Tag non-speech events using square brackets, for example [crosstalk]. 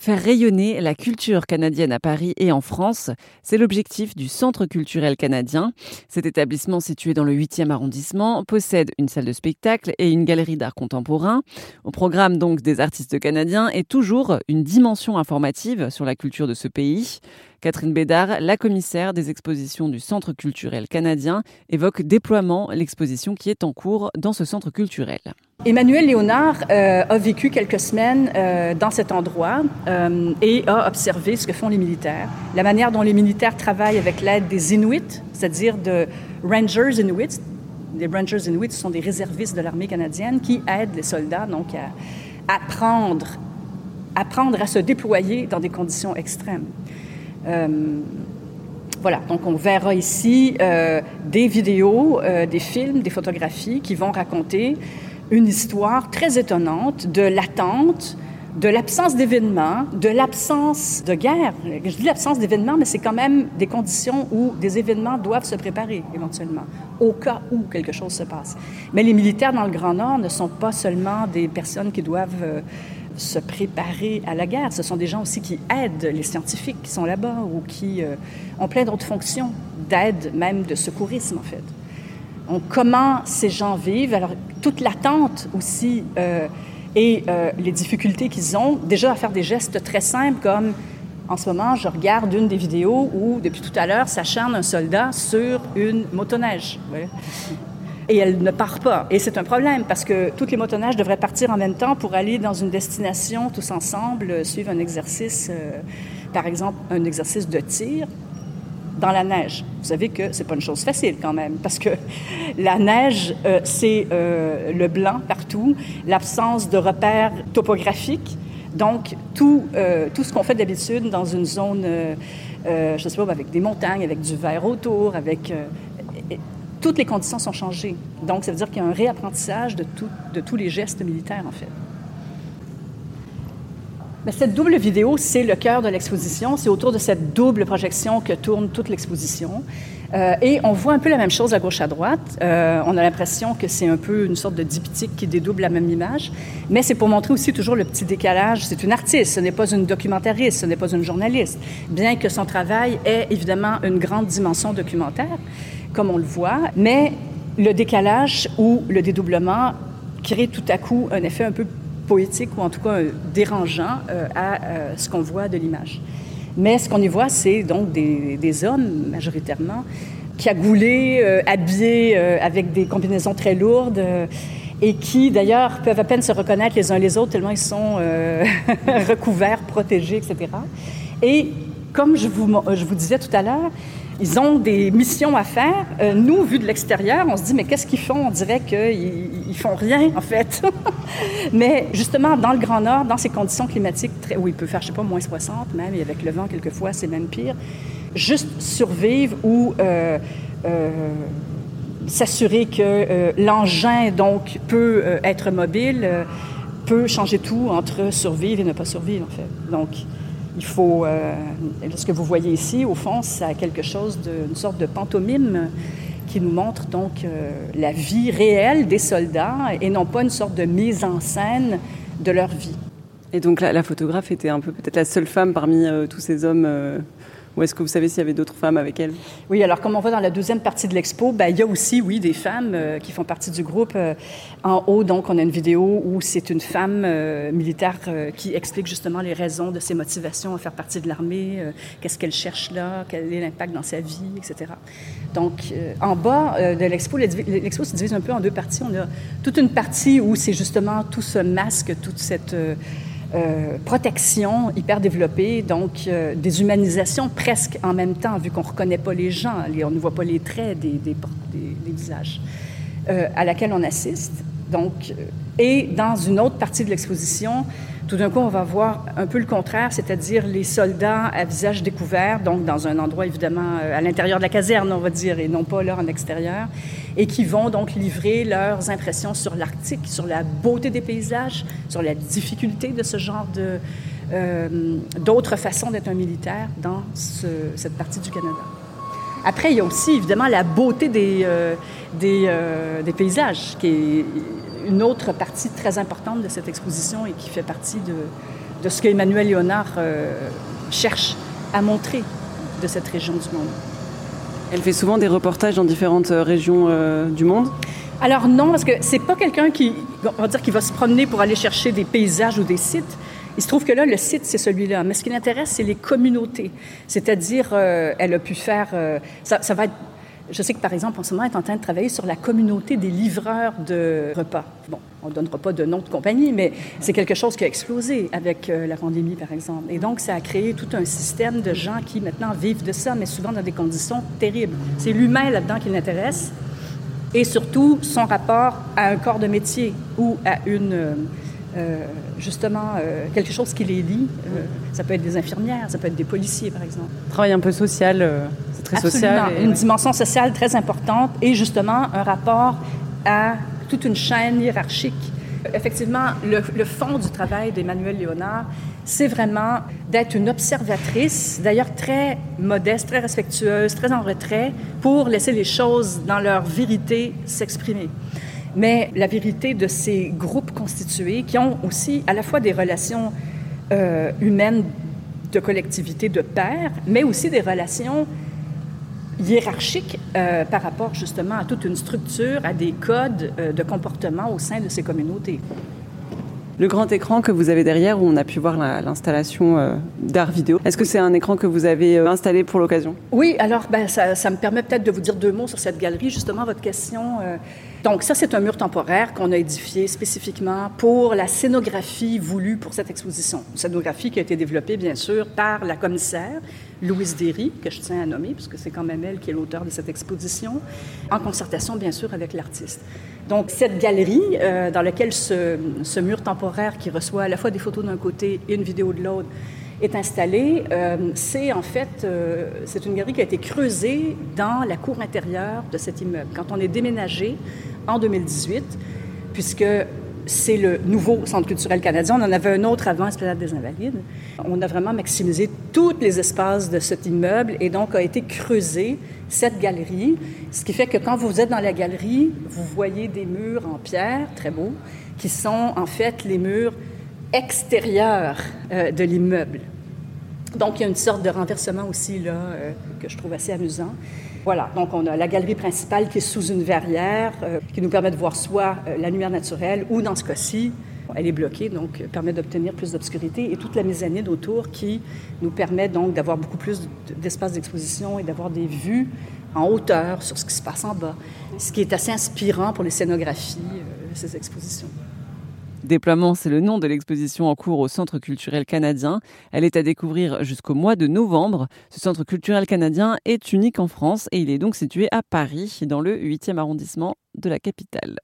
Faire rayonner la culture canadienne à Paris et en France, c'est l'objectif du Centre culturel canadien. Cet établissement situé dans le 8e arrondissement possède une salle de spectacle et une galerie d'art contemporain. Au programme donc des artistes canadiens et toujours une dimension informative sur la culture de ce pays. Catherine Bédard, la commissaire des expositions du Centre culturel canadien, évoque déploiement l'exposition qui est en cours dans ce centre culturel. Emmanuel Léonard euh, a vécu quelques semaines euh, dans cet endroit euh, et a observé ce que font les militaires, la manière dont les militaires travaillent avec l'aide des Inuits, c'est-à-dire de Rangers Inuits. Les Rangers Inuits sont des réservistes de l'armée canadienne qui aident les soldats donc à apprendre, apprendre à se déployer dans des conditions extrêmes. voilà, donc on verra ici des vidéos, des films, des photographies qui vont raconter une histoire très étonnante de l'attente, de l'absence d'événements, de l'absence de guerre. Je dis l'absence d'événements, mais c'est quand même des conditions où des événements doivent se préparer éventuellement, au cas où quelque chose se passe. Mais les militaires dans le Grand Nord ne sont pas seulement des personnes qui doivent euh, se préparer à la guerre, ce sont des gens aussi qui aident les scientifiques qui sont là-bas ou qui euh, ont plein d'autres fonctions d'aide, même de secourisme en fait comment ces gens vivent, alors toute l'attente aussi euh, et euh, les difficultés qu'ils ont, déjà à faire des gestes très simples comme en ce moment, je regarde une des vidéos où, depuis tout à l'heure, s'acharne un soldat sur une motoneige. Et elle ne part pas. Et c'est un problème parce que toutes les motoneiges devraient partir en même temps pour aller dans une destination tous ensemble, suivre un exercice, euh, par exemple un exercice de tir dans la neige. Vous savez que c'est pas une chose facile quand même, parce que [laughs] la neige, euh, c'est euh, le blanc partout, l'absence de repères topographiques. Donc, tout, euh, tout ce qu'on fait d'habitude dans une zone, je sais pas, avec des montagnes, avec du verre autour, avec... toutes les conditions sont changées. Donc, ça veut dire qu'il y a un réapprentissage de, tout, de tous les gestes militaires, en fait. Mais cette double vidéo, c'est le cœur de l'exposition. C'est autour de cette double projection que tourne toute l'exposition. Euh, et on voit un peu la même chose à gauche à droite. Euh, on a l'impression que c'est un peu une sorte de diptyque qui dédouble la même image. Mais c'est pour montrer aussi toujours le petit décalage. C'est une artiste, ce n'est pas une documentariste, ce n'est pas une journaliste. Bien que son travail ait évidemment une grande dimension documentaire, comme on le voit. Mais le décalage ou le dédoublement crée tout à coup un effet un peu poétique ou en tout cas euh, dérangeant euh, à euh, ce qu'on voit de l'image. Mais ce qu'on y voit, c'est donc des, hommes majoritairement cagoulés, habillés avec des combinaisons très lourdes et qui d'ailleurs peuvent à peine se reconnaître les uns les autres tellement ils sont [laughs] recouverts, protégés, etc. Et comme je vous disais tout à l'heure, ils ont des missions à faire. Euh, nous, vu de l'extérieur, on se dit, mais qu'est-ce qu'ils font? On dirait qu'ils ils font rien, en fait. [laughs] mais justement, dans le Grand Nord, dans ces conditions climatiques, très, où il peut faire, je sais pas, moins 60 même, et avec le vent, quelquefois, c'est même pire, juste survivre ou euh, euh, s'assurer que l'engin, donc, peut être mobile, peut changer tout entre survivre et ne pas survivre, en fait. Donc, il faut, euh, ce que vous voyez ici, au fond, ça quelque chose d'une sorte de pantomime qui nous montre donc euh, la vie réelle des soldats et non pas une sorte de mise en scène de leur vie. Et donc la, photographe était un peu peut-être la seule femme parmi euh, tous ces hommes ou est-ce que vous savez s'il y avait d'autres femmes avec elle? Oui, alors comme on voit dans la deuxième partie de l'expo, ben, il y a aussi, oui, des femmes euh, qui font partie du groupe. Euh, en haut, donc, on a une vidéo où c'est une femme euh, militaire qui explique justement les raisons de ses motivations à faire partie de l'armée, qu'est-ce qu'elle cherche là, quel est l'impact dans sa vie, etc. Donc, en bas de l'expo, l'expo se divise un peu en deux parties. On a toute une partie où c'est justement tout ce masque, toute cette euh, protection hyper développée, donc euh, des humanisations presque en même temps, vu qu'on ne reconnaît pas les gens, on ne voit pas les traits des, visages, euh, à laquelle on assiste. Donc, et dans une autre partie de l'exposition, tout d'un coup, on va voir un peu le contraire, c'est-à-dire les soldats à visage découvert, donc dans un endroit évidemment euh, à l'intérieur de la caserne, on va dire, et non pas là en extérieur, et qui vont donc livrer leurs impressions sur l'Arctique, sur la beauté des paysages, sur la difficulté de ce genre de euh, d'autres façons d'être un militaire dans cette partie du Canada. Après, il y a aussi évidemment la beauté des, euh, des, des, paysages, qui est une autre partie très importante de cette exposition et qui fait partie de, de ce qu'Emmanuel Léonard euh, cherche à montrer de cette région du monde. Elle fait souvent des reportages dans différentes euh, régions euh, du monde? Alors non, parce que c'est pas quelqu'un qui, on va dire, qui va se promener pour aller chercher des paysages ou des sites. Il se trouve que là, le site, c'est celui-là. Mais ce qui l'intéresse, c'est les communautés. C'est-à-dire, elle a pu faire... ça, ça va je sais que, par exemple, en ce moment, elle est en train de travailler sur la communauté des livreurs de repas. Bon, on ne donnera pas de nom de compagnie, mais c'est quelque chose qui a explosé avec euh, la pandémie, par exemple. Et donc, ça a créé tout un système de gens qui, maintenant, vivent de ça, mais souvent dans des conditions terribles. C'est l'humain là-dedans qui l'intéresse, et surtout son rapport à un corps de métier ou à une... Euh, euh, justement quelque chose qui les lie. ça peut être des infirmières, ça peut être des policiers, par exemple. Travail un peu social social. Une dimension sociale très importante et justement un rapport à toute une chaîne hiérarchique. Effectivement, le, fond du travail d'Emmanuel Léonard, c'est vraiment d'être une observatrice, d'ailleurs très modeste, très respectueuse, très en retrait, pour laisser les choses dans leur vérité s'exprimer. Mais la vérité de ces groupes constitués qui ont aussi à la fois des relations euh, humaines de collectivité de pairs, mais aussi des relations hiérarchique euh, par rapport justement à toute une structure, à des codes euh, de comportement au sein de ces communautés. Le grand écran que vous avez derrière, où on a pu voir l'installation euh, d'art vidéo, est-ce que c'est un écran que vous avez installé pour l'occasion? Oui, alors ben, ça, ça me permet peut-être de vous dire deux mots sur cette galerie. Justement, votre question donc ça, c'est un mur temporaire qu'on a édifié spécifiquement pour la scénographie voulue pour cette exposition. Une scénographie qui a été développée, bien sûr, par la commissaire Louise Derry, que je tiens à nommer, puisque c'est quand même elle qui est l'auteur de cette exposition, en concertation, bien sûr, avec l'artiste. Donc cette galerie, euh, dans laquelle ce, ce, mur temporaire qui reçoit à la fois des photos d'un côté et une vidéo de l'autre, est installé, euh, c'est en fait euh, c'est une galerie qui a été creusée dans la cour intérieure de cet immeuble. Quand on est déménagé en 2018, puisque c'est le nouveau Centre culturel canadien. On en avait un autre avant, Esplanade des Invalides. On a vraiment maximisé tous les espaces de cet immeuble et donc a été creusé cette galerie, ce qui fait que quand vous êtes dans la galerie, vous voyez des murs en pierre, très beaux, qui sont en fait les murs extérieurs euh, de l'immeuble. Donc il y a une sorte de renversement aussi là euh, que je trouve assez amusant. Voilà, donc on a la galerie principale qui est sous une verrière, euh, qui nous permet de voir soit la lumière naturelle ou dans ce cas-ci, elle est bloquée, donc permet d'obtenir plus d'obscurité et toute la mezzanine autour qui nous permet donc d'avoir beaucoup plus d'espace d'exposition et d'avoir des vues en hauteur sur ce qui se passe en bas, ce qui est assez inspirant pour les scénographies ces expositions. Déploiement, c'est le nom de l'exposition en cours au Centre culturel canadien. Elle est à découvrir jusqu'au mois de novembre. Ce Centre culturel canadien est unique en France et il est donc situé à Paris, dans le 8e arrondissement de la capitale.